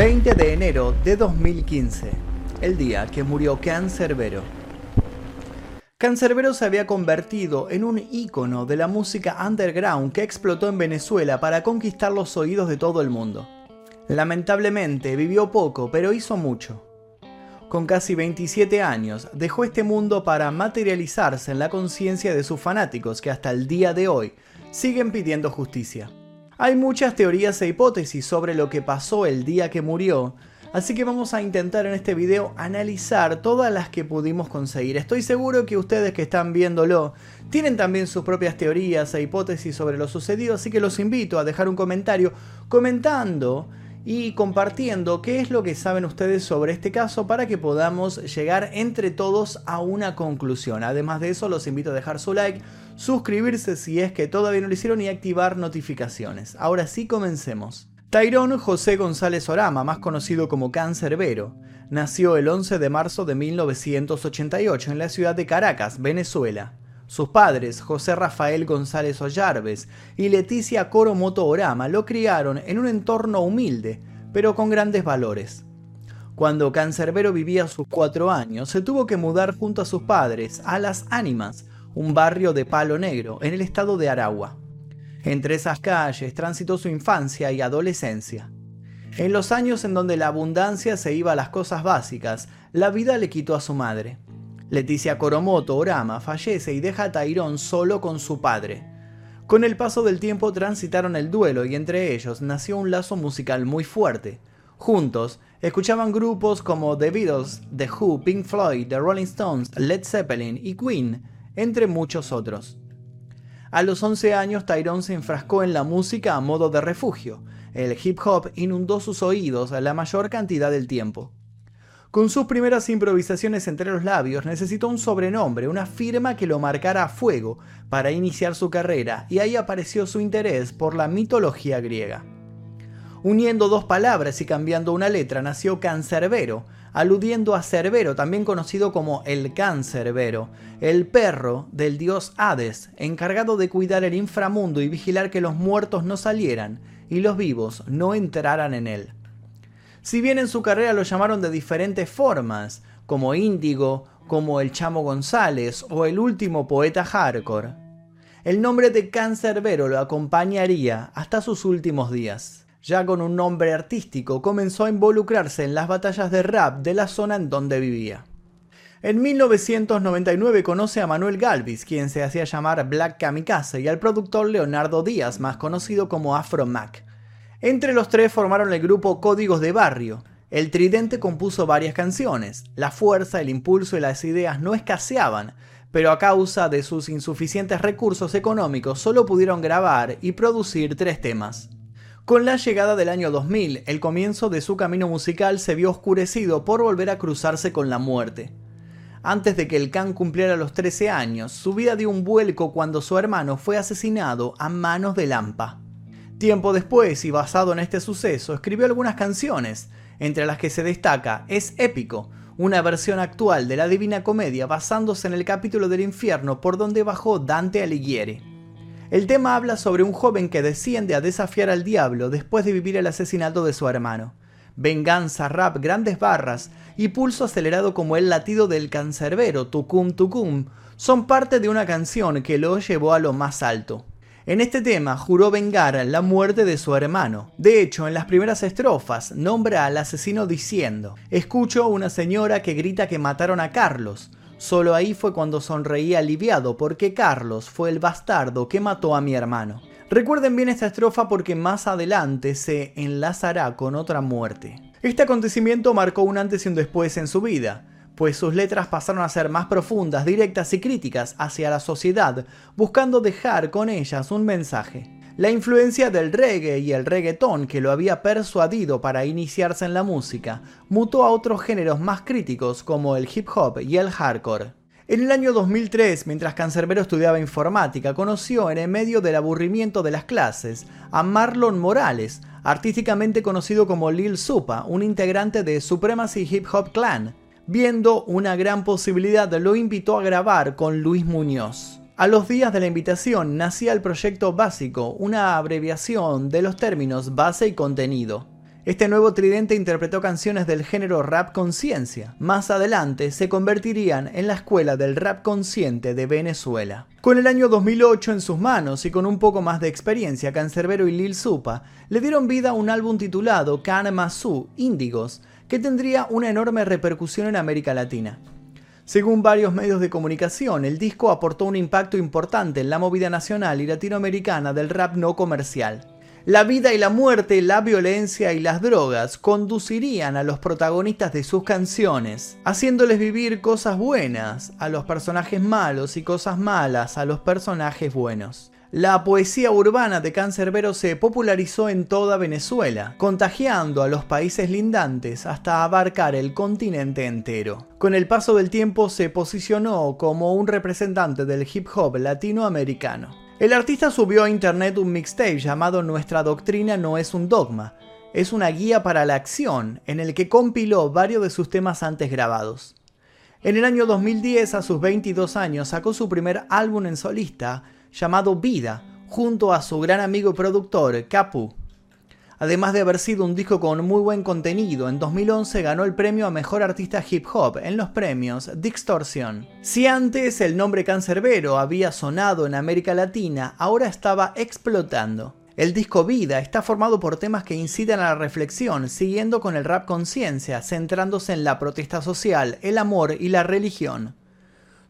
20 de enero de 2015, el día que murió Cancerbero. Cancerbero se había convertido en un ícono de la música underground que explotó en Venezuela para conquistar los oídos de todo el mundo. Lamentablemente vivió poco, pero hizo mucho. Con casi 27 años, dejó este mundo para materializarse en la conciencia de sus fanáticos que hasta el día de hoy siguen pidiendo justicia. Hay muchas teorías e hipótesis sobre lo que pasó el día que murió, así que vamos a intentar en este video analizar todas las que pudimos conseguir. Estoy seguro que ustedes que están viéndolo tienen también sus propias teorías e hipótesis sobre lo sucedido, así que los invito a dejar un comentario comentando y compartiendo qué es lo que saben ustedes sobre este caso para que podamos llegar entre todos a una conclusión. Además de eso, los invito a dejar su like, suscribirse si es que todavía no lo hicieron y activar notificaciones. Ahora sí, comencemos. Tyrone José González Orama, más conocido como Cancerbero, nació el 11 de marzo de 1988 en la ciudad de Caracas, Venezuela. Sus padres, José Rafael González Ollarves y Leticia Coromoto Orama, lo criaron en un entorno humilde, pero con grandes valores. Cuando Cancerbero vivía sus cuatro años, se tuvo que mudar junto a sus padres a Las Ánimas, un barrio de Palo Negro, en el estado de Aragua. Entre esas calles transitó su infancia y adolescencia. En los años en donde la abundancia se iba a las cosas básicas, la vida le quitó a su madre. Leticia Coromoto Orama fallece y deja a Tairón solo con su padre. Con el paso del tiempo transitaron el duelo y entre ellos nació un lazo musical muy fuerte. Juntos, escuchaban grupos como The Beatles, The Who, Pink Floyd, The Rolling Stones, Led Zeppelin y Queen, entre muchos otros. A los 11 años, Tyrone se enfrascó en la música a modo de refugio. El hip hop inundó sus oídos la mayor cantidad del tiempo. Con sus primeras improvisaciones entre los labios necesitó un sobrenombre, una firma que lo marcara a fuego para iniciar su carrera y ahí apareció su interés por la mitología griega. Uniendo dos palabras y cambiando una letra nació Cancerbero, aludiendo a Cerbero, también conocido como el Cancerbero, el perro del dios Hades, encargado de cuidar el inframundo y vigilar que los muertos no salieran y los vivos no entraran en él. Si bien en su carrera lo llamaron de diferentes formas, como Índigo, como el Chamo González o el último poeta hardcore, el nombre de Cancerbero lo acompañaría hasta sus últimos días. Ya con un nombre artístico comenzó a involucrarse en las batallas de rap de la zona en donde vivía. En 1999 conoce a Manuel Galvis, quien se hacía llamar Black Kamikaze, y al productor Leonardo Díaz, más conocido como Afro Mac. Entre los tres formaron el grupo Códigos de Barrio. El Tridente compuso varias canciones. La fuerza, el impulso y las ideas no escaseaban, pero a causa de sus insuficientes recursos económicos solo pudieron grabar y producir tres temas. Con la llegada del año 2000, el comienzo de su camino musical se vio oscurecido por volver a cruzarse con la muerte. Antes de que el Can cumpliera los 13 años, su vida dio un vuelco cuando su hermano fue asesinado a manos de Lampa. Tiempo después, y basado en este suceso, escribió algunas canciones, entre las que se destaca Es épico, una versión actual de la Divina Comedia basándose en el capítulo del infierno por donde bajó Dante Alighieri. El tema habla sobre un joven que desciende a desafiar al diablo después de vivir el asesinato de su hermano. Venganza, rap, grandes barras y pulso acelerado como el latido del cancerbero, tucum tucum, son parte de una canción que lo llevó a lo más alto. En este tema juró vengar la muerte de su hermano. De hecho, en las primeras estrofas nombra al asesino diciendo, escucho una señora que grita que mataron a Carlos. Solo ahí fue cuando sonreí aliviado porque Carlos fue el bastardo que mató a mi hermano. Recuerden bien esta estrofa porque más adelante se enlazará con otra muerte. Este acontecimiento marcó un antes y un después en su vida pues sus letras pasaron a ser más profundas, directas y críticas hacia la sociedad, buscando dejar con ellas un mensaje. La influencia del reggae y el reggaetón que lo había persuadido para iniciarse en la música mutó a otros géneros más críticos como el hip hop y el hardcore. En el año 2003, mientras Cancerbero estudiaba informática, conoció en el medio del aburrimiento de las clases a Marlon Morales, artísticamente conocido como Lil Supa, un integrante de Supremacy Hip Hop Clan, viendo una gran posibilidad, lo invitó a grabar con Luis Muñoz. A los días de la invitación nacía el proyecto básico, una abreviación de los términos base y contenido. Este nuevo tridente interpretó canciones del género rap conciencia. Más adelante se convertirían en la escuela del rap consciente de Venezuela. Con el año 2008 en sus manos y con un poco más de experiencia, Cancerbero y Lil Supa le dieron vida a un álbum titulado Can Masu Índigos, que tendría una enorme repercusión en América Latina. Según varios medios de comunicación, el disco aportó un impacto importante en la movida nacional y latinoamericana del rap no comercial. La vida y la muerte, la violencia y las drogas conducirían a los protagonistas de sus canciones, haciéndoles vivir cosas buenas a los personajes malos y cosas malas a los personajes buenos. La poesía urbana de Cancerbero se popularizó en toda Venezuela, contagiando a los países lindantes hasta abarcar el continente entero. Con el paso del tiempo se posicionó como un representante del hip hop latinoamericano. El artista subió a internet un mixtape llamado Nuestra doctrina no es un dogma. Es una guía para la acción en el que compiló varios de sus temas antes grabados. En el año 2010, a sus 22 años, sacó su primer álbum en solista llamado Vida, junto a su gran amigo y productor Capu. Además de haber sido un disco con muy buen contenido, en 2011 ganó el premio a Mejor Artista Hip Hop en los premios Distortion. Si antes el nombre Cancerbero había sonado en América Latina, ahora estaba explotando. El disco Vida está formado por temas que incitan a la reflexión, siguiendo con el rap conciencia, centrándose en la protesta social, el amor y la religión.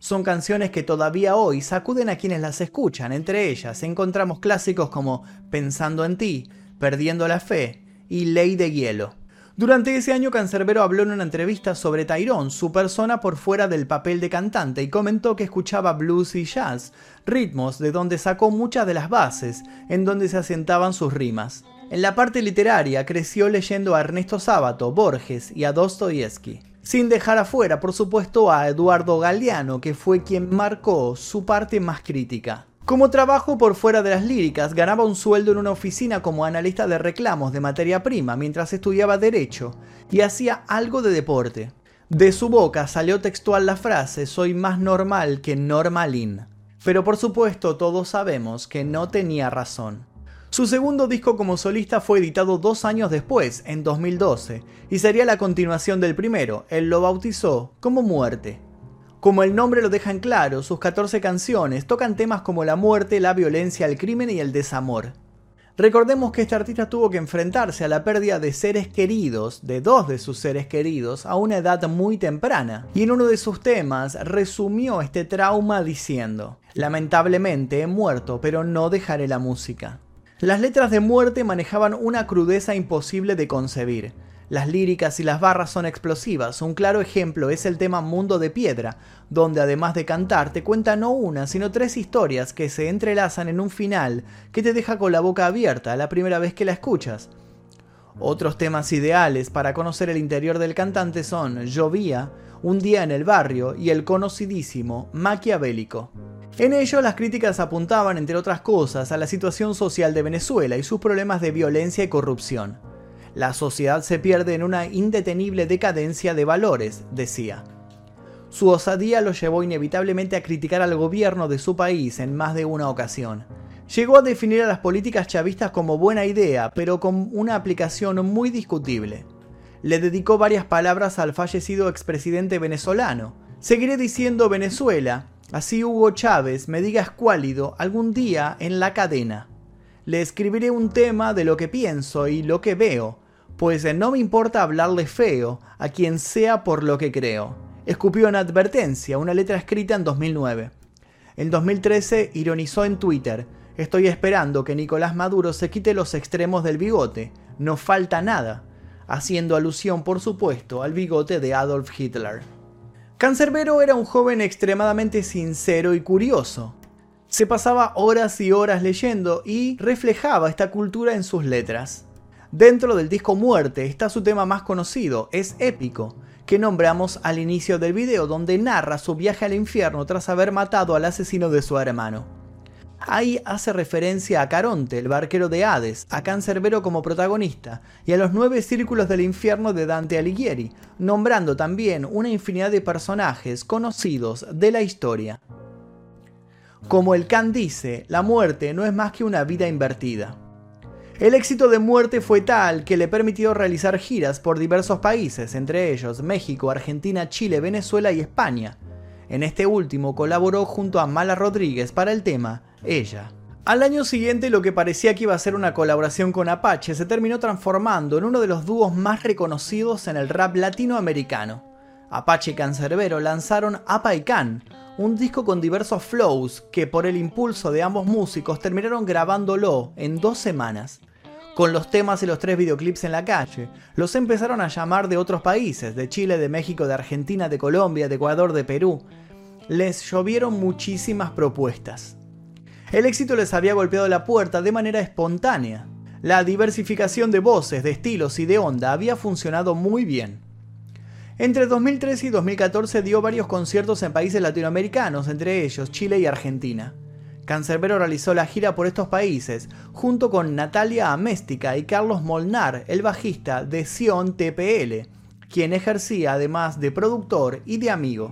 Son canciones que todavía hoy sacuden a quienes las escuchan, entre ellas encontramos clásicos como Pensando en ti, Perdiendo la Fe y Ley de Hielo. Durante ese año Cancerbero habló en una entrevista sobre Tyrone, su persona por fuera del papel de cantante, y comentó que escuchaba blues y jazz, ritmos de donde sacó muchas de las bases en donde se asentaban sus rimas. En la parte literaria creció leyendo a Ernesto Sábato, Borges y a Dostoyevsky. Sin dejar afuera, por supuesto, a Eduardo Galeano, que fue quien marcó su parte más crítica. Como trabajo por fuera de las líricas, ganaba un sueldo en una oficina como analista de reclamos de materia prima mientras estudiaba Derecho y hacía algo de deporte. De su boca salió textual la frase soy más normal que normalín. Pero por supuesto todos sabemos que no tenía razón. Su segundo disco como solista fue editado dos años después, en 2012, y sería la continuación del primero. Él lo bautizó como Muerte. Como el nombre lo deja en claro, sus 14 canciones tocan temas como la muerte, la violencia, el crimen y el desamor. Recordemos que este artista tuvo que enfrentarse a la pérdida de seres queridos, de dos de sus seres queridos, a una edad muy temprana. Y en uno de sus temas resumió este trauma diciendo, lamentablemente he muerto, pero no dejaré la música. Las letras de muerte manejaban una crudeza imposible de concebir. Las líricas y las barras son explosivas. Un claro ejemplo es el tema Mundo de Piedra, donde además de cantar te cuenta no una, sino tres historias que se entrelazan en un final que te deja con la boca abierta la primera vez que la escuchas. Otros temas ideales para conocer el interior del cantante son Llovía, Un día en el barrio y el conocidísimo Maquiavélico. En ello las críticas apuntaban, entre otras cosas, a la situación social de Venezuela y sus problemas de violencia y corrupción. La sociedad se pierde en una indetenible decadencia de valores, decía. Su osadía lo llevó inevitablemente a criticar al gobierno de su país en más de una ocasión. Llegó a definir a las políticas chavistas como buena idea, pero con una aplicación muy discutible. Le dedicó varias palabras al fallecido expresidente venezolano. Seguiré diciendo Venezuela, así Hugo Chávez me diga escuálido algún día en la cadena. Le escribiré un tema de lo que pienso y lo que veo, pues no me importa hablarle feo a quien sea por lo que creo. Escupió en advertencia, una letra escrita en 2009. En 2013 ironizó en Twitter, estoy esperando que Nicolás Maduro se quite los extremos del bigote, no falta nada, haciendo alusión por supuesto al bigote de Adolf Hitler. Cancerbero era un joven extremadamente sincero y curioso. Se pasaba horas y horas leyendo y reflejaba esta cultura en sus letras. Dentro del disco Muerte está su tema más conocido, es épico, que nombramos al inicio del video, donde narra su viaje al infierno tras haber matado al asesino de su hermano. Ahí hace referencia a Caronte, el barquero de Hades, a Cancerbero como protagonista y a los nueve círculos del infierno de Dante Alighieri, nombrando también una infinidad de personajes conocidos de la historia. Como el Khan dice, la muerte no es más que una vida invertida. El éxito de Muerte fue tal que le permitió realizar giras por diversos países, entre ellos México, Argentina, Chile, Venezuela y España. En este último colaboró junto a Mala Rodríguez para el tema Ella. Al año siguiente lo que parecía que iba a ser una colaboración con Apache se terminó transformando en uno de los dúos más reconocidos en el rap latinoamericano. Apache y Cancerbero lanzaron Apa y Can, un disco con diversos flows que por el impulso de ambos músicos terminaron grabándolo en dos semanas. Con los temas y los tres videoclips en la calle, los empezaron a llamar de otros países, de Chile, de México, de Argentina, de Colombia, de Ecuador, de Perú. Les llovieron muchísimas propuestas. El éxito les había golpeado la puerta de manera espontánea. La diversificación de voces, de estilos y de onda había funcionado muy bien. Entre 2013 y 2014 dio varios conciertos en países latinoamericanos, entre ellos Chile y Argentina. Cancerbero realizó la gira por estos países, junto con Natalia Améstica y Carlos Molnar, el bajista de Sion TPL, quien ejercía además de productor y de amigo.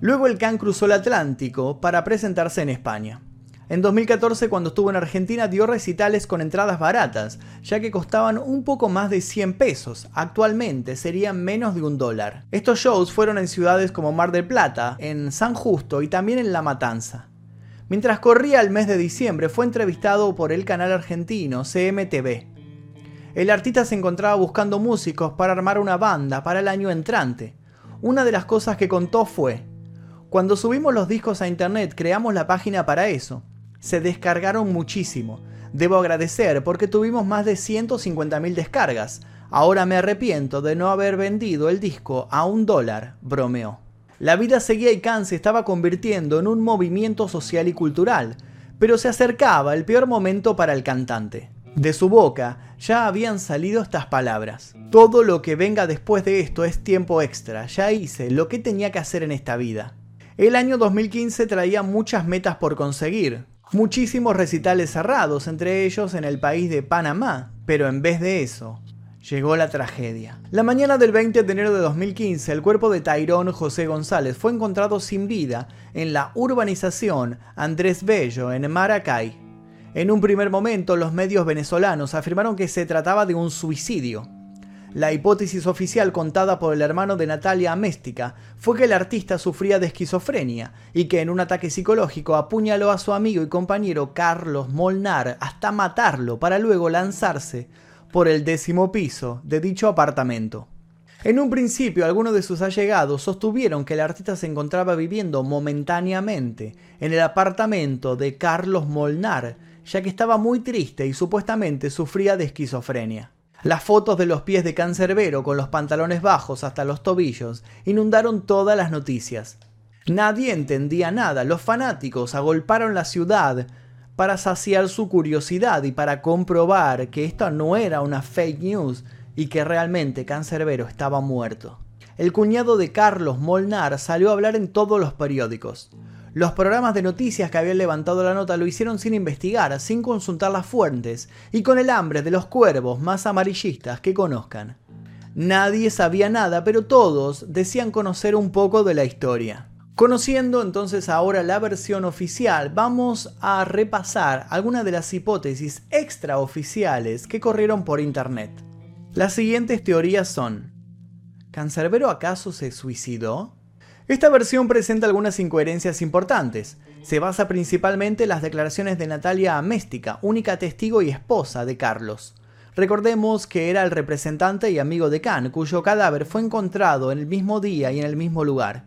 Luego el Can cruzó el Atlántico para presentarse en España. En 2014, cuando estuvo en Argentina, dio recitales con entradas baratas, ya que costaban un poco más de 100 pesos. Actualmente serían menos de un dólar. Estos shows fueron en ciudades como Mar del Plata, en San Justo y también en La Matanza. Mientras corría el mes de diciembre, fue entrevistado por el canal argentino CMTV. El artista se encontraba buscando músicos para armar una banda para el año entrante. Una de las cosas que contó fue, cuando subimos los discos a internet creamos la página para eso. Se descargaron muchísimo. Debo agradecer porque tuvimos más de 150.000 descargas. Ahora me arrepiento de no haber vendido el disco a un dólar, bromeó. La vida seguía y Khan se estaba convirtiendo en un movimiento social y cultural, pero se acercaba el peor momento para el cantante. De su boca ya habían salido estas palabras. Todo lo que venga después de esto es tiempo extra, ya hice lo que tenía que hacer en esta vida. El año 2015 traía muchas metas por conseguir, muchísimos recitales cerrados, entre ellos en el país de Panamá, pero en vez de eso, llegó la tragedia. La mañana del 20 de enero de 2015, el cuerpo de Tyrone José González fue encontrado sin vida en la urbanización Andrés Bello, en Maracay. En un primer momento, los medios venezolanos afirmaron que se trataba de un suicidio. La hipótesis oficial contada por el hermano de Natalia Améstica fue que el artista sufría de esquizofrenia y que en un ataque psicológico apuñaló a su amigo y compañero Carlos Molnar hasta matarlo para luego lanzarse por el décimo piso de dicho apartamento. En un principio, algunos de sus allegados sostuvieron que el artista se encontraba viviendo momentáneamente en el apartamento de Carlos Molnar, ya que estaba muy triste y supuestamente sufría de esquizofrenia. Las fotos de los pies de Cancerbero con los pantalones bajos hasta los tobillos inundaron todas las noticias. Nadie entendía nada, los fanáticos agolparon la ciudad para saciar su curiosidad y para comprobar que esto no era una fake news y que realmente Cancerbero estaba muerto. El cuñado de Carlos Molnar salió a hablar en todos los periódicos. Los programas de noticias que habían levantado la nota lo hicieron sin investigar, sin consultar las fuentes y con el hambre de los cuervos más amarillistas que conozcan. Nadie sabía nada, pero todos decían conocer un poco de la historia. Conociendo entonces ahora la versión oficial, vamos a repasar algunas de las hipótesis extraoficiales que corrieron por internet. Las siguientes teorías son: ¿Cancerbero acaso se suicidó? Esta versión presenta algunas incoherencias importantes. Se basa principalmente en las declaraciones de Natalia Améstica, única testigo y esposa de Carlos. Recordemos que era el representante y amigo de Khan, cuyo cadáver fue encontrado en el mismo día y en el mismo lugar.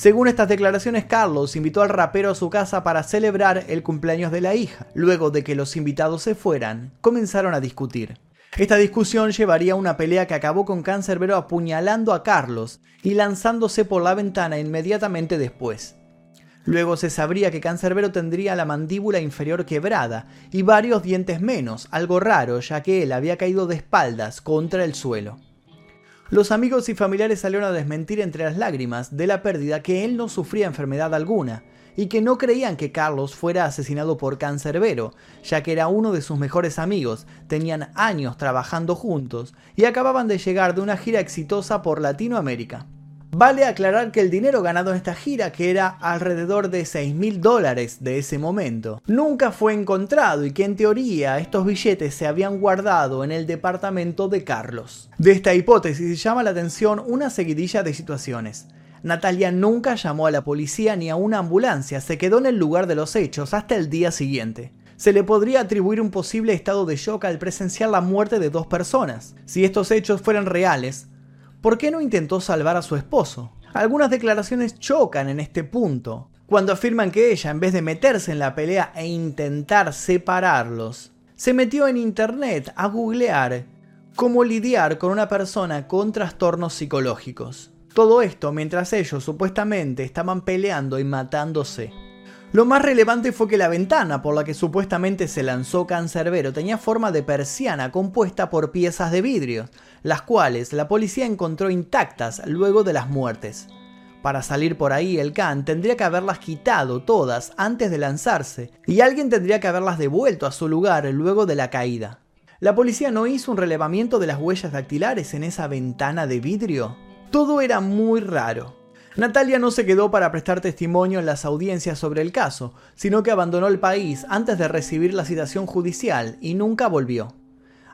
Según estas declaraciones, Carlos invitó al rapero a su casa para celebrar el cumpleaños de la hija. Luego de que los invitados se fueran, comenzaron a discutir. Esta discusión llevaría a una pelea que acabó con Cancerbero apuñalando a Carlos y lanzándose por la ventana inmediatamente después. Luego se sabría que Cancerbero tendría la mandíbula inferior quebrada y varios dientes menos, algo raro ya que él había caído de espaldas contra el suelo. Los amigos y familiares salieron a desmentir entre las lágrimas de la pérdida que él no sufría enfermedad alguna y que no creían que Carlos fuera asesinado por cancerbero, ya que era uno de sus mejores amigos, tenían años trabajando juntos y acababan de llegar de una gira exitosa por Latinoamérica. Vale aclarar que el dinero ganado en esta gira, que era alrededor de 6 mil dólares de ese momento, nunca fue encontrado y que en teoría estos billetes se habían guardado en el departamento de Carlos. De esta hipótesis llama la atención una seguidilla de situaciones. Natalia nunca llamó a la policía ni a una ambulancia, se quedó en el lugar de los hechos hasta el día siguiente. Se le podría atribuir un posible estado de shock al presenciar la muerte de dos personas. Si estos hechos fueran reales, ¿por qué no intentó salvar a su esposo? Algunas declaraciones chocan en este punto, cuando afirman que ella, en vez de meterse en la pelea e intentar separarlos, se metió en internet a googlear cómo lidiar con una persona con trastornos psicológicos. Todo esto mientras ellos supuestamente estaban peleando y matándose. Lo más relevante fue que la ventana por la que supuestamente se lanzó Cancerbero tenía forma de persiana compuesta por piezas de vidrio, las cuales la policía encontró intactas luego de las muertes. Para salir por ahí, el Can tendría que haberlas quitado todas antes de lanzarse, y alguien tendría que haberlas devuelto a su lugar luego de la caída. ¿La policía no hizo un relevamiento de las huellas dactilares en esa ventana de vidrio? Todo era muy raro. Natalia no se quedó para prestar testimonio en las audiencias sobre el caso, sino que abandonó el país antes de recibir la citación judicial y nunca volvió.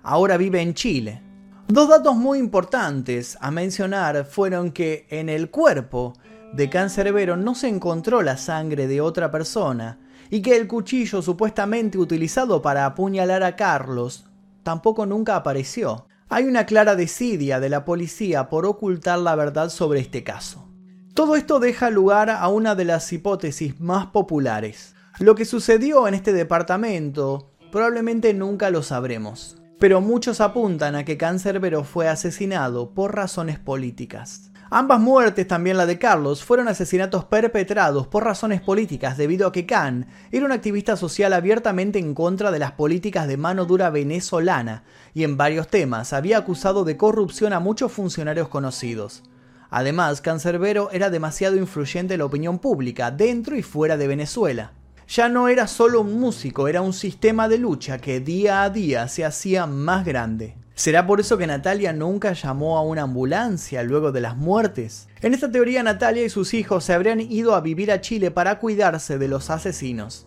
Ahora vive en Chile. Dos datos muy importantes a mencionar fueron que en el cuerpo de Cancerbero no se encontró la sangre de otra persona y que el cuchillo supuestamente utilizado para apuñalar a Carlos tampoco nunca apareció. Hay una clara desidia de la policía por ocultar la verdad sobre este caso. Todo esto deja lugar a una de las hipótesis más populares. Lo que sucedió en este departamento probablemente nunca lo sabremos, pero muchos apuntan a que Cancerbero fue asesinado por razones políticas. Ambas muertes, también la de Carlos, fueron asesinatos perpetrados por razones políticas debido a que Can era un activista social abiertamente en contra de las políticas de mano dura venezolana y en varios temas había acusado de corrupción a muchos funcionarios conocidos. Además, Cancerbero era demasiado influyente en la opinión pública, dentro y fuera de Venezuela. Ya no era solo un músico, era un sistema de lucha que día a día se hacía más grande. ¿Será por eso que Natalia nunca llamó a una ambulancia luego de las muertes? En esta teoría Natalia y sus hijos se habrían ido a vivir a Chile para cuidarse de los asesinos.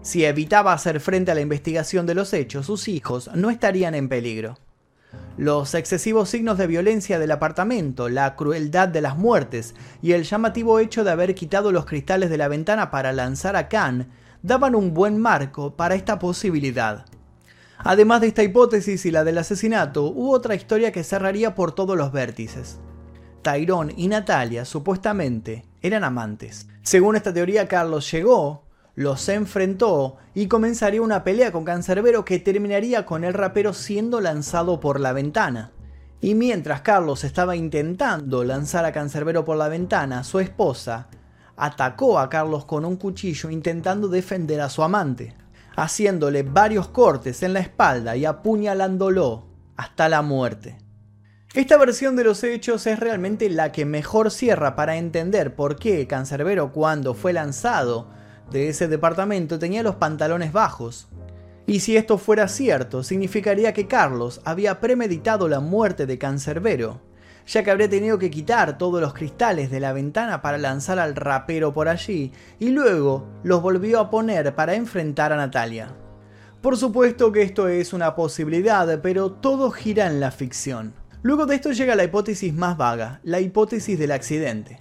Si evitaba hacer frente a la investigación de los hechos, sus hijos no estarían en peligro. Los excesivos signos de violencia del apartamento, la crueldad de las muertes y el llamativo hecho de haber quitado los cristales de la ventana para lanzar a Khan daban un buen marco para esta posibilidad. Además de esta hipótesis y la del asesinato, hubo otra historia que cerraría por todos los vértices. Tyrone y Natalia supuestamente eran amantes. Según esta teoría, Carlos llegó, los enfrentó y comenzaría una pelea con Cancerbero que terminaría con el rapero siendo lanzado por la ventana. Y mientras Carlos estaba intentando lanzar a Cancerbero por la ventana, su esposa atacó a Carlos con un cuchillo intentando defender a su amante, haciéndole varios cortes en la espalda y apuñalándolo hasta la muerte. Esta versión de los hechos es realmente la que mejor cierra para entender por qué Cancerbero cuando fue lanzado de ese departamento tenía los pantalones bajos. Y si esto fuera cierto, significaría que Carlos había premeditado la muerte de Cancerbero, ya que habría tenido que quitar todos los cristales de la ventana para lanzar al rapero por allí, y luego los volvió a poner para enfrentar a Natalia. Por supuesto que esto es una posibilidad, pero todo gira en la ficción. Luego de esto llega la hipótesis más vaga, la hipótesis del accidente.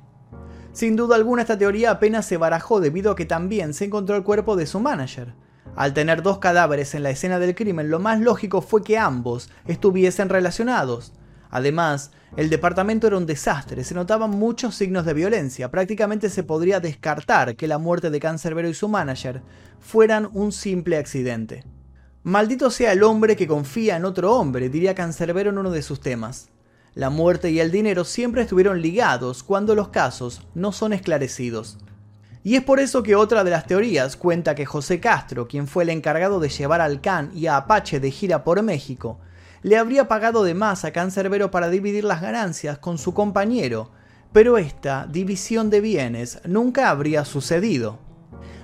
Sin duda alguna esta teoría apenas se barajó debido a que también se encontró el cuerpo de su manager. Al tener dos cadáveres en la escena del crimen, lo más lógico fue que ambos estuviesen relacionados. Además, el departamento era un desastre, se notaban muchos signos de violencia, prácticamente se podría descartar que la muerte de Cancerbero y su manager fueran un simple accidente. Maldito sea el hombre que confía en otro hombre, diría Cancerbero en uno de sus temas. La muerte y el dinero siempre estuvieron ligados cuando los casos no son esclarecidos. Y es por eso que otra de las teorías cuenta que José Castro, quien fue el encargado de llevar al Can y a Apache de gira por México, le habría pagado de más a Cancerbero para dividir las ganancias con su compañero, pero esta división de bienes nunca habría sucedido.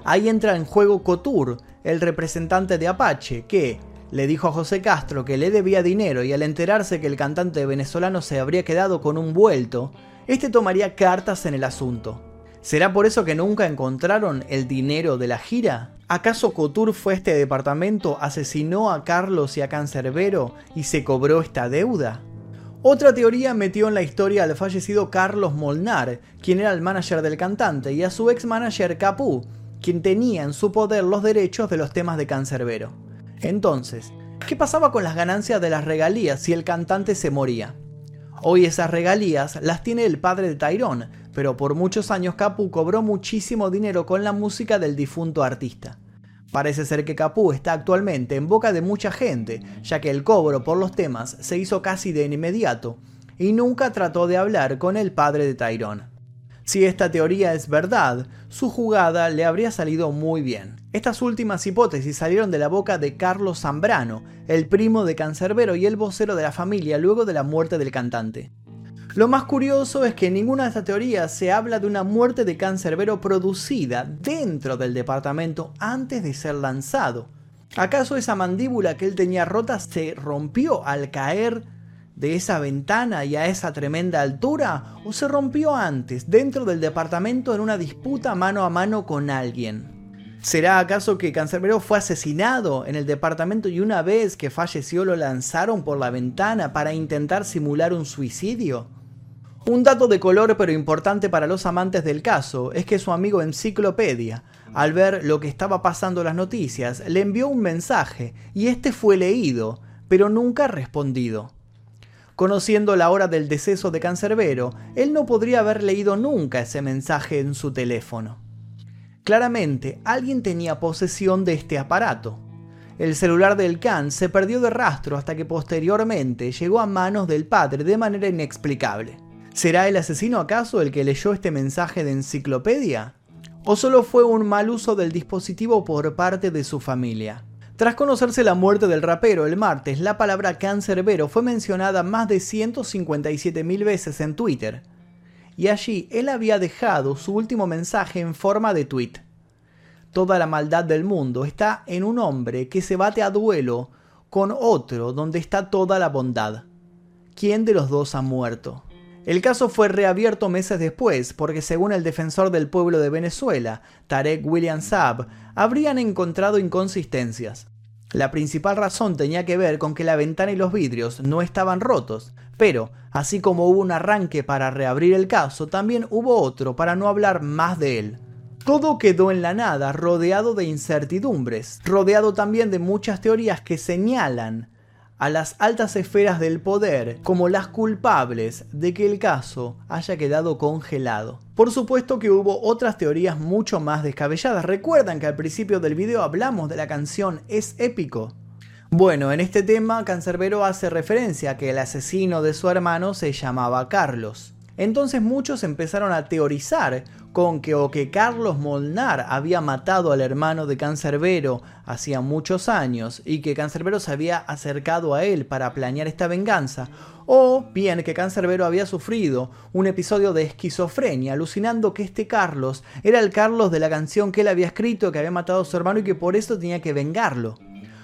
Ahí entra en juego Couture, el representante de Apache, que, le dijo a José Castro que le debía dinero y al enterarse que el cantante venezolano se habría quedado con un vuelto, este tomaría cartas en el asunto. ¿Será por eso que nunca encontraron el dinero de la gira? ¿Acaso Couture fue a este departamento, asesinó a Carlos y a Cancerbero y se cobró esta deuda? Otra teoría metió en la historia al fallecido Carlos Molnar, quien era el manager del cantante, y a su ex manager Capú, quien tenía en su poder los derechos de los temas de Cancerbero. Entonces, ¿qué pasaba con las ganancias de las regalías si el cantante se moría? Hoy esas regalías las tiene el padre de Tyrone, pero por muchos años Capu cobró muchísimo dinero con la música del difunto artista. Parece ser que Capu está actualmente en boca de mucha gente, ya que el cobro por los temas se hizo casi de inmediato, y nunca trató de hablar con el padre de Tyrone. Si esta teoría es verdad, su jugada le habría salido muy bien. Estas últimas hipótesis salieron de la boca de Carlos Zambrano, el primo de Cancerbero y el vocero de la familia luego de la muerte del cantante. Lo más curioso es que en ninguna de estas teorías se habla de una muerte de Cancerbero producida dentro del departamento antes de ser lanzado. ¿Acaso esa mandíbula que él tenía rota se rompió al caer de esa ventana y a esa tremenda altura o se rompió antes, dentro del departamento en una disputa mano a mano con alguien? ¿Será acaso que Cancerbero fue asesinado en el departamento y una vez que falleció lo lanzaron por la ventana para intentar simular un suicidio? Un dato de color pero importante para los amantes del caso es que su amigo Enciclopedia, al ver lo que estaba pasando en las noticias, le envió un mensaje y este fue leído, pero nunca respondido. Conociendo la hora del deceso de Cancerbero, él no podría haber leído nunca ese mensaje en su teléfono. Claramente, alguien tenía posesión de este aparato. El celular del Khan se perdió de rastro hasta que posteriormente llegó a manos del padre de manera inexplicable. ¿Será el asesino acaso el que leyó este mensaje de enciclopedia? ¿O solo fue un mal uso del dispositivo por parte de su familia? Tras conocerse la muerte del rapero el martes, la palabra cancerbero fue mencionada más de 157.000 veces en Twitter. Y allí él había dejado su último mensaje en forma de tweet. Toda la maldad del mundo está en un hombre que se bate a duelo con otro donde está toda la bondad. ¿Quién de los dos ha muerto? El caso fue reabierto meses después porque según el defensor del pueblo de Venezuela, Tarek William Saab, habrían encontrado inconsistencias. La principal razón tenía que ver con que la ventana y los vidrios no estaban rotos, pero, así como hubo un arranque para reabrir el caso, también hubo otro para no hablar más de él. Todo quedó en la nada, rodeado de incertidumbres, rodeado también de muchas teorías que señalan a las altas esferas del poder como las culpables de que el caso haya quedado congelado. Por supuesto que hubo otras teorías mucho más descabelladas. Recuerdan que al principio del video hablamos de la canción Es épico. Bueno, en este tema Cancerbero hace referencia a que el asesino de su hermano se llamaba Carlos. Entonces muchos empezaron a teorizar con que o que Carlos Molnar había matado al hermano de Cancerbero hacía muchos años y que Cancerbero se había acercado a él para planear esta venganza, o bien que Cancerbero había sufrido un episodio de esquizofrenia, alucinando que este Carlos era el Carlos de la canción que él había escrito, que había matado a su hermano y que por eso tenía que vengarlo.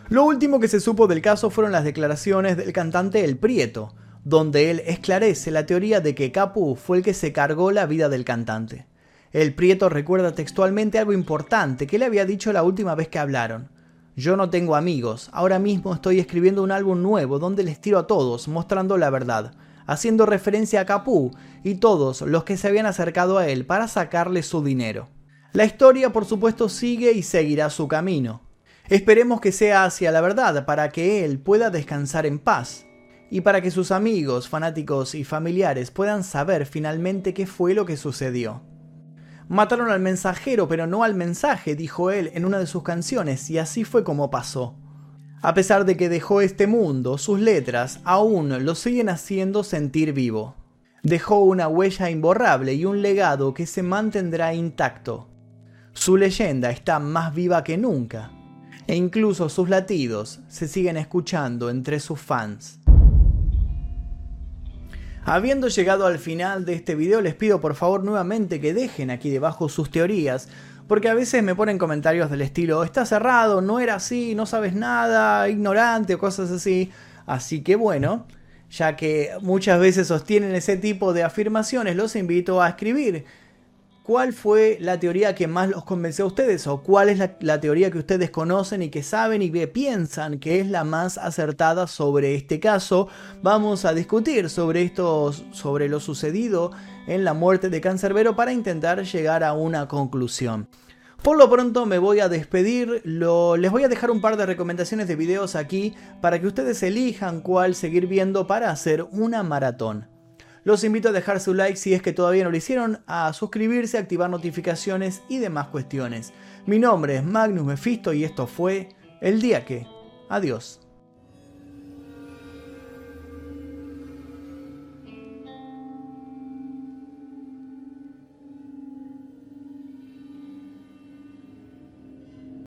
Lo último que se supo del caso fueron las declaraciones del cantante El Prieto, donde él esclarece la teoría de que Capu fue el que se cargó la vida del cantante. El Prieto recuerda textualmente algo importante que le había dicho la última vez que hablaron. Yo no tengo amigos, ahora mismo estoy escribiendo un álbum nuevo donde les tiro a todos, mostrando la verdad, haciendo referencia a Capú y todos los que se habían acercado a él para sacarle su dinero. La historia por supuesto sigue y seguirá su camino. Esperemos que sea hacia la verdad para que él pueda descansar en paz y para que sus amigos, fanáticos y familiares puedan saber finalmente qué fue lo que sucedió. Mataron al mensajero, pero no al mensaje, dijo él en una de sus canciones, y así fue como pasó. A pesar de que dejó este mundo, sus letras aún lo siguen haciendo sentir vivo. Dejó una huella imborrable y un legado que se mantendrá intacto. Su leyenda está más viva que nunca, e incluso sus latidos se siguen escuchando entre sus fans. Habiendo llegado al final de este video, les pido por favor nuevamente que dejen aquí debajo sus teorías, porque a veces me ponen comentarios del estilo, está cerrado, no era así, no sabes nada, ignorante o cosas así. Así que bueno, ya que muchas veces sostienen ese tipo de afirmaciones, los invito a escribir ¿Cuál fue la teoría que más los convenció a ustedes? ¿O cuál es la, teoría que ustedes conocen y que saben y que piensan que es la más acertada sobre este caso? Vamos a discutir sobre esto, sobre lo sucedido en la muerte de Cancerbero para intentar llegar a una conclusión. Por lo pronto me voy a despedir, les voy a dejar un par de recomendaciones de videos aquí para que ustedes elijan cuál seguir viendo para hacer una maratón. Los invito a dejar su like si es que todavía no lo hicieron, a suscribirse, activar notificaciones y demás cuestiones. Mi nombre es Magnus Mephisto y esto fue El Día que. Adiós.